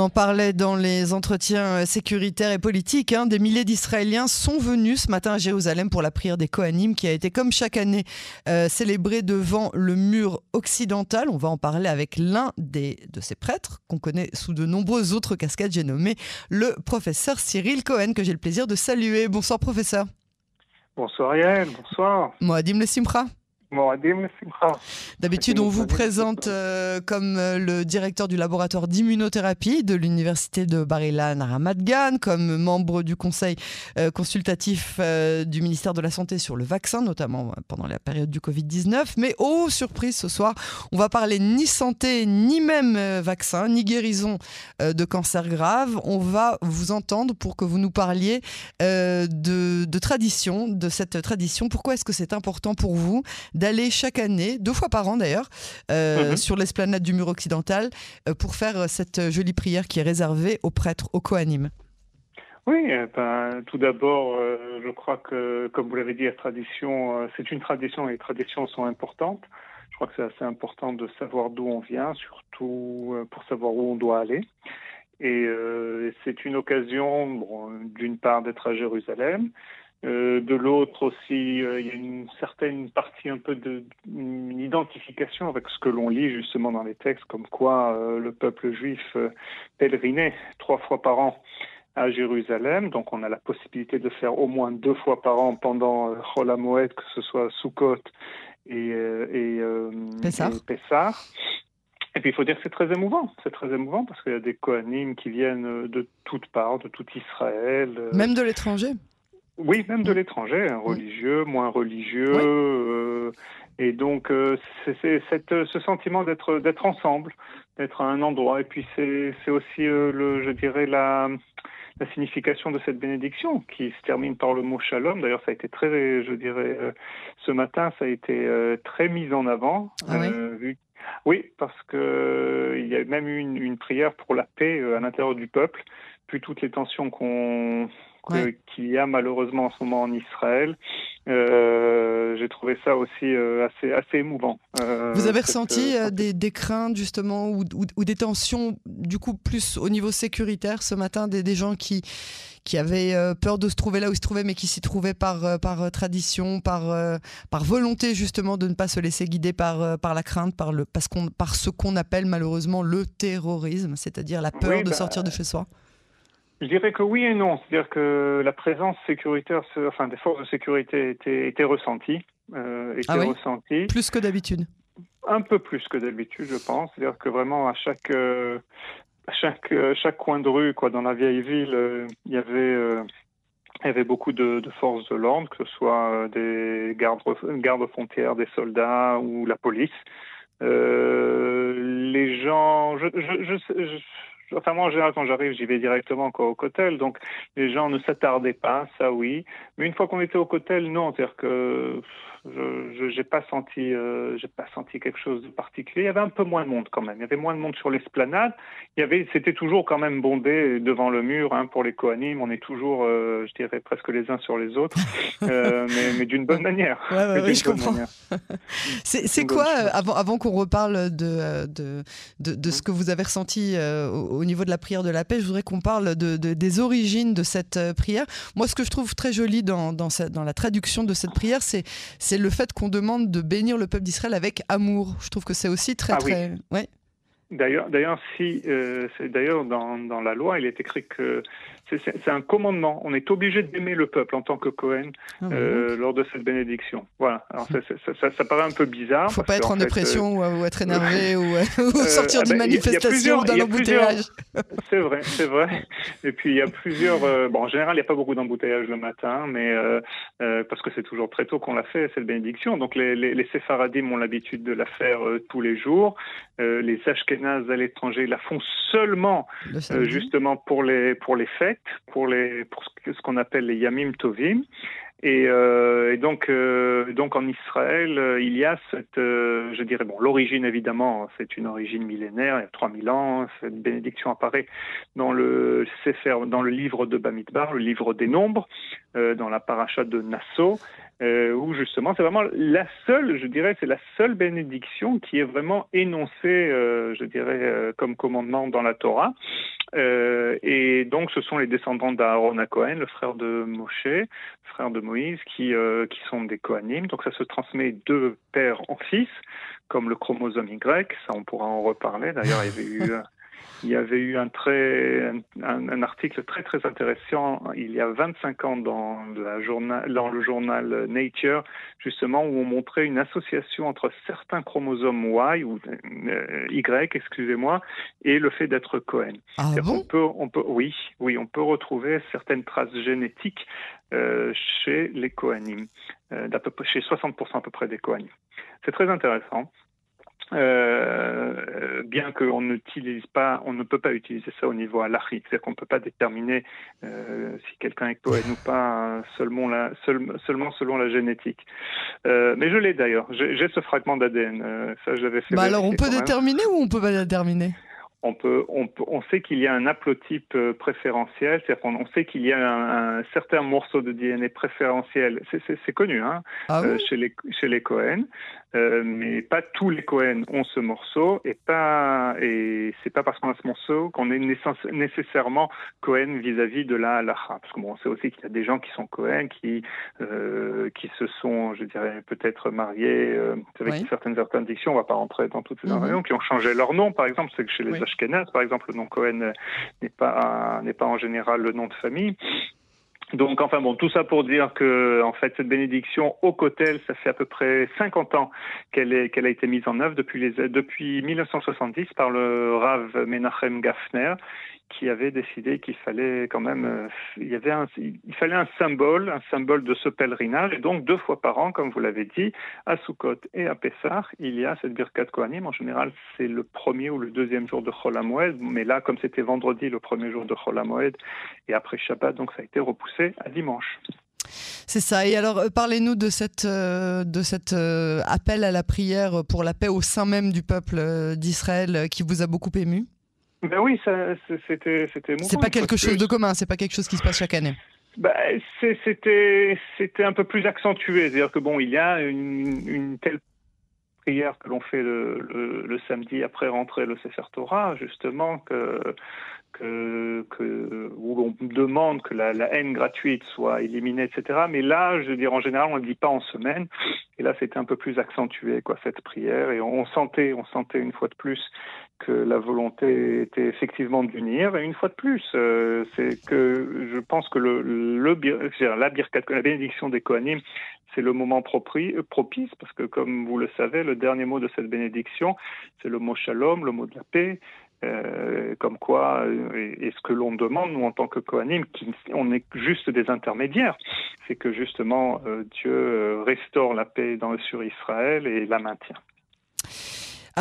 On en parlait dans les entretiens sécuritaires et politiques. Hein. Des milliers d'Israéliens sont venus ce matin à Jérusalem pour la prière des Kohanim qui a été, comme chaque année, euh, célébrée devant le mur occidental. On va en parler avec l'un de ces prêtres qu'on connaît sous de nombreuses autres casquettes. J'ai nommé le professeur Cyril Cohen, que j'ai le plaisir de saluer. Bonsoir, professeur. Bonsoir, Yann. Bonsoir. Moadim Le Simra. D'habitude, on vous présente euh, comme euh, le directeur du laboratoire d'immunothérapie de l'université de Bar-Ilan Ramat comme membre du conseil euh, consultatif du ministère de la Santé sur le vaccin, notamment pendant la période du Covid-19. Mais oh, surprise, ce soir, on va parler ni santé, ni même vaccin, ni guérison de cancer grave. On va vous entendre pour que vous nous parliez de, de tradition, de cette tradition. Pourquoi est-ce que c'est important pour vous d'aller chaque année, deux fois par an d'ailleurs, euh, mhm. sur l'esplanade du mur occidental euh, pour faire euh, cette jolie prière qui est réservée aux prêtres, aux Kohanim. Oui, ben, tout d'abord, je crois que, comme vous l'avez dit, la tradition, c'est une tradition et les traditions sont importantes. Je crois que c'est assez important de savoir d'où on vient, surtout pour savoir où on doit aller. Et c'est une occasion, d'une part, d'être à Jérusalem, euh, de l'autre aussi, euh, il y a une certaine partie un peu de identification avec ce que l'on lit justement dans les textes, comme quoi euh, le peuple juif pèlerinait trois fois par an à Jérusalem. Donc on a la possibilité de faire au moins deux fois par an pendant Chol Moed, que ce soit Sukkot et, et, Pessah. Et puis il faut dire que c'est très émouvant, c'est très émouvant parce qu'il y a des Kohanim qui viennent de toutes parts, de tout Israël. Même de l'étranger oui, même de l'étranger, hein, religieux, moins religieux. Euh, et donc, euh, c'est ce sentiment d'être d'être ensemble, d'être à un endroit. Et puis, c'est aussi, euh, le, je dirais, la, la signification de cette bénédiction qui se termine par le mot shalom. D'ailleurs, ça a été très, je dirais, ce matin, ça a été très mis en avant. Ah oui, oui, parce que il y a même eu une, une prière pour la paix à l'intérieur du peuple, plus toutes les tensions qu'on qu'il y a malheureusement en ce moment en Israël. Euh, j'ai trouvé ça aussi euh, assez, assez émouvant. Euh, Vous avez ressenti des, des, craintes justement ou, ou, des tensions du coup plus au niveau sécuritaire ce matin, des, des gens qui, qui avaient peur de se trouver là où ils se trouvaient mais qui s'y trouvaient par, par tradition, par, par volonté justement de ne pas se laisser guider par, par la crainte, par, le, parce qu'on, par ce qu'on appelle malheureusement le terrorisme, c'est-à-dire la peur de bah, sortir de chez soi je dirais que oui et non. C'est-à-dire que la présence sécuritaire, enfin des forces de sécurité était, était ressentie. Euh, était ah. Plus que d'habitude? Un peu plus que d'habitude, je pense. C'est-à-dire que vraiment à chaque, euh, chaque, euh, chaque coin de rue, quoi, dans la vieille ville, euh, il y avait... il y avait beaucoup de, de forces de l'ordre, que ce soit des gardes, gardes frontières, des soldats ou la police. les gens, je, je, je, enfin moi en général quand j'arrive j'y vais directement encore au cotel. Donc les gens ne s'attardaient pas ça oui. Mais une fois qu'on était au cotel non. C'est-à-dire que je n'ai pas senti euh, pas senti quelque chose de particulier. Il y avait un peu moins de monde quand même. Il y avait moins de monde sur l'esplanade. C'était toujours quand même bondé devant le mur hein, pour les coanimes. On est toujours euh, je dirais presque les uns sur les autres. Euh, mais, mais d'une bonne manière. Ouais, oui, je comprends. c'est quoi avant avant qu'on reparle de de, de, de, ce que vous avez ressenti au au niveau de la prière de la paix, je voudrais qu'on parle de, des origines de cette euh, prière. Moi, ce que je trouve très joli dans, dans, dans la traduction de cette prière, c'est, le fait qu'on demande de bénir le peuple d'Israël avec amour. Je trouve que c'est aussi très, ah très... Ouais. D'ailleurs, d'ailleurs, si, euh, d'ailleurs dans, dans, la loi, il est écrit que c'est un commandement. On est obligé d'aimer le peuple en tant que Cohen ah euh, lors de cette bénédiction. Voilà. Alors ça, ça, ça, paraît un peu bizarre. Il ne faut pas être en, dépression euh, ou, être énervé ou, ou, sortir d'une manifestation d'un embouteillage. C'est vrai, c'est vrai. Et puis il y a plusieurs. bon, en général, il n'y a pas beaucoup d'embouteillage le matin, mais parce que c'est toujours très tôt qu'on l'a fait cette bénédiction. Donc les, les, les séfaradim ont l'habitude de la faire tous les jours. les ashkénazes à l'étranger la font seulement justement pour les pour les fêtes pour, les, pour ce qu'on appelle les Yamim Tovim. Et, euh, donc, euh, donc en Israël, euh, il y a cette, je dirais, bon, l'origine évidemment, c'est une origine millénaire, il y a 3000 ans, cette bénédiction apparaît dans le dans le livre de Bamidbar, le livre des nombres, dans la paracha de Nassau, euh, où justement c'est vraiment la seule, je dirais, c'est la seule bénédiction qui est vraiment énoncée, euh, je dirais, euh, comme commandement dans la Torah. Euh, et donc ce sont les descendants d'Aaron à Cohen, le frère de Moshe, frère de Moïse, qui, euh, qui sont des Kohanim. Donc ça se transmet de père en fils, comme le chromosome Y. Ça, on pourra en reparler. D'ailleurs, il y avait eu il y avait eu un, très, un, un, article très très intéressant il y a 25 ans dans, la journal, dans le journal Nature, justement, où on montrait une association entre certains chromosomes Y, ou euh, Y, excusez-moi, et le fait d'être Cohen. Ah bon? on peut, on peut, oui, oui, on peut retrouver certaines traces génétiques euh, chez les Kohanim, euh, chez 60% à peu près des Kohanim. C'est très intéressant. Euh, bien qu'on n'utilise pas, on ne peut pas utiliser ça au niveau halachique, c'est-à-dire qu'on ne peut pas déterminer euh, si quelqu'un est Cohen ou pas seulement, la, seul, seulement selon la génétique. Euh, mais je l'ai d'ailleurs, j'ai ce fragment d'ADN, euh, ça je l'avais fait. Bah alors on peut déterminer ou on peut pas déterminer? On, peut, on, peut, on sait qu'il y a un haplotype euh, préférentiel, c'est-à-dire qu'on on sait qu'il y a un, un, certain morceau de DNA préférentiel, c'est connu hein, ah euh, chez, les, chez les Cohen, euh, mais pas tous les Cohen ont ce morceau, et pas et c'est pas parce qu'on a ce morceau qu'on est nécessairement Cohen vis-à-vis de la halacha. Parce qu'on bon, sait aussi qu'il y a des gens qui sont Cohen, qui, euh, qui se sont, je dirais, peut-être mariés avec Oui. certaines interdictions, on va pas rentrer dans toutes ces interdictions, qui ont changé leur nom, par exemple, c'est que chez les Oui. Par exemple, le nom Cohen euh, n'est pas n'est pas en général le nom de famille. Donc, enfin bon, tout ça pour dire que, en fait, cette bénédiction au Kotel, ça fait à peu près 50 ans qu'elle qu'elle a été mise en œuvre depuis, les, depuis 1970 par le Rav Menachem Gafner, qui avait décidé qu'il fallait quand même, euh, il y avait un, il fallait un symbole, un symbole de ce pèlerinage, et donc deux fois par an, comme vous l'avez dit, à Sukkot et à Pessah, il y a cette Birkat Kohanim. En général, c'est le premier ou le deuxième jour de Chol HaMoed, mais là, comme c'était vendredi, le premier jour de Chol HaMoed, et après Shabbat, donc ça a été repoussé à dimanche. C'est ça. Et alors, euh, parlez-nous de euh, de cet appel à la prière pour la paix au sein même du peuple d'Israël qui vous a beaucoup ému. Ben oui, c'était, émouvant, C'est pas quelque chose de commun, c'est pas quelque chose qui se passe chaque année. Bah, c'était, c'était un peu plus accentué. C'est-à-dire que bon, il y a une, une telle prière que l'on fait le, le, le samedi après rentrer le Sefer Torah, justement, que, que, que, où on demande que la, la haine gratuite soit éliminée, etc. Mais là, je veux dire, en général, on ne le dit pas en semaine. Et là, c'était un peu plus accentué, quoi, cette prière. Et on, on sentait, on sentait une fois de plus que la volonté était effectivement d'unir. Et une fois de plus, euh, c'est que je pense que la la bénédiction des Kohanim, c'est le moment propice, parce que comme vous le savez, le dernier mot de cette bénédiction, c'est le mot shalom, le mot de la paix. Euh, comme quoi, euh, et, ce que l'on demande, nous, en tant que Kohanim, qui, on est juste des intermédiaires, c'est que justement Dieu restaure la paix dans, sur Israël et la maintient.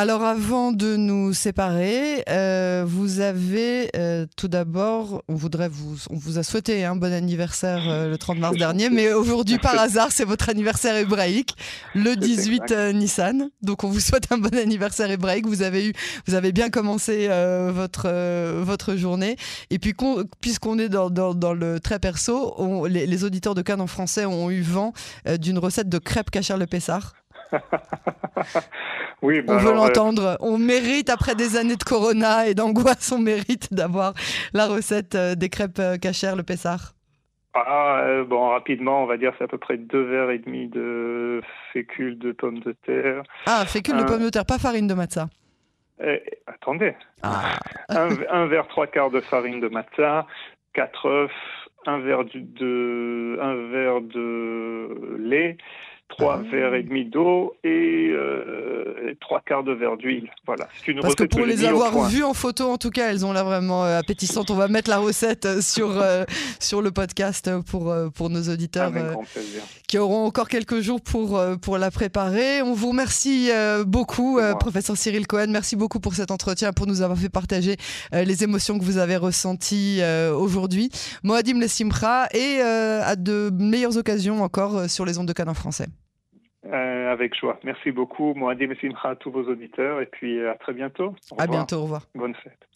Alors, avant de nous séparer, euh, vous avez euh, tout d'abord, on voudrait vous, on vous a souhaité un bon anniversaire euh, le 30 mars dernier, mais aujourd'hui, par hasard, c'est votre anniversaire hébraïque, le 18 exact. euh, Nissan. Donc, on vous souhaite un bon anniversaire hébraïque. Vous avez eu, vous avez bien commencé euh, votre euh, votre journée. Et puis, qu'on- puisqu'on est dans, dans, dans le très perso, on- les, les auditeurs de Cannes en français ont eu vent euh, d'une recette de crêpes cachère le Pessard. oui, On ben veut euh, l'entendre. On mérite, après des années de corona et d'angoisse, on mérite d'avoir la recette euh, des crêpes euh, cachères, le Pessard. Ah, euh, bon, rapidement, on va dire c'est à peu près deux verres et demi de fécule de pommes de terre. Ah, fécule de pommes de terre, pas farine de matza. Eh, attendez, Ah, un, un verre trois quarts de farine de matza, quatre œufs, un verre du- de, un verre de lait, trois Ah. verres et demi d'eau et euh, trois quarts de verre d'huile. Voilà, c'est une parce que pour les avoir vues en photo, en tout cas, elles ont l'air vraiment euh, appétissantes. On va mettre la recette euh, sur, euh, sur le podcast pour, euh, pour nos auditeurs qui auront encore quelques jours pour, pour la préparer. On vous remercie euh, beaucoup, euh, professeur Cyril Cohen. Merci beaucoup pour cet entretien, pour nous avoir fait partager euh, les émotions que vous avez ressenties euh, aujourd'hui. Moadim Le Simcha et euh, à de meilleures occasions encore sur les ondes de Cannes en français. Euh, avec joie. Merci beaucoup, Moadim et Simcha, à tous vos auditeurs et puis euh, à très bientôt. Au À bientôt, au revoir. Bonne fête.